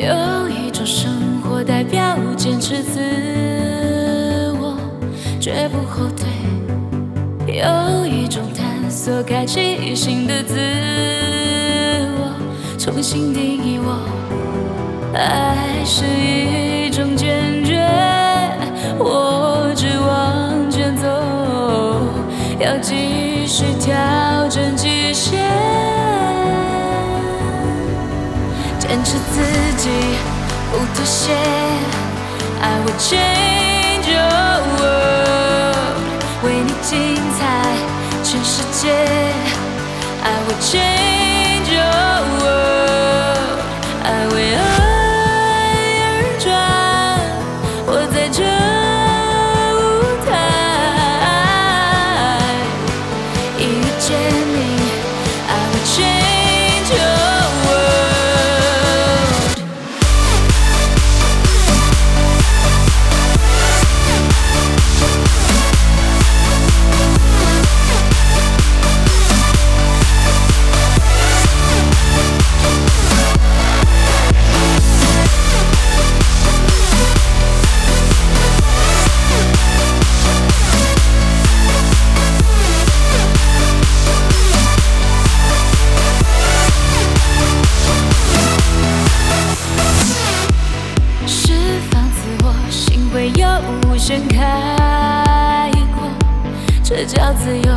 有一种生活代表坚持自我，绝不后退。有一种探索，开启新的自我，重新定义我。爱是一种坚决，我只往前走，要继续调整坚持自己，不妥协。I will change your world，为你精彩全世界。自我，心会有无限开阔，这叫自由。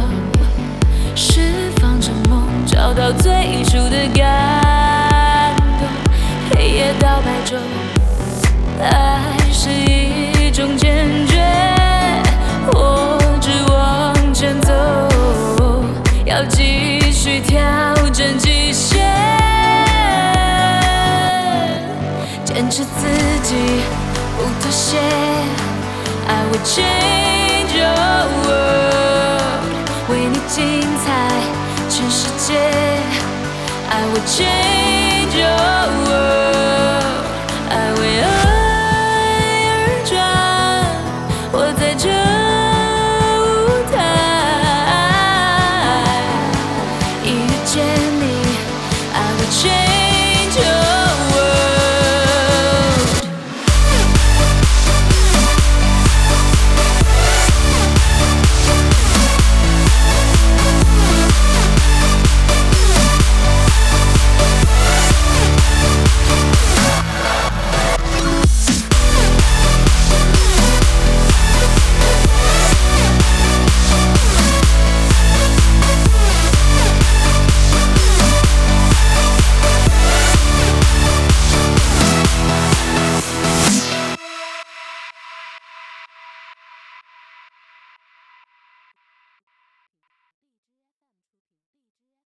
释放着梦，找到最初的感动。黑夜到白昼，爱是一种坚决，change your world，为你精彩全世界。I will change your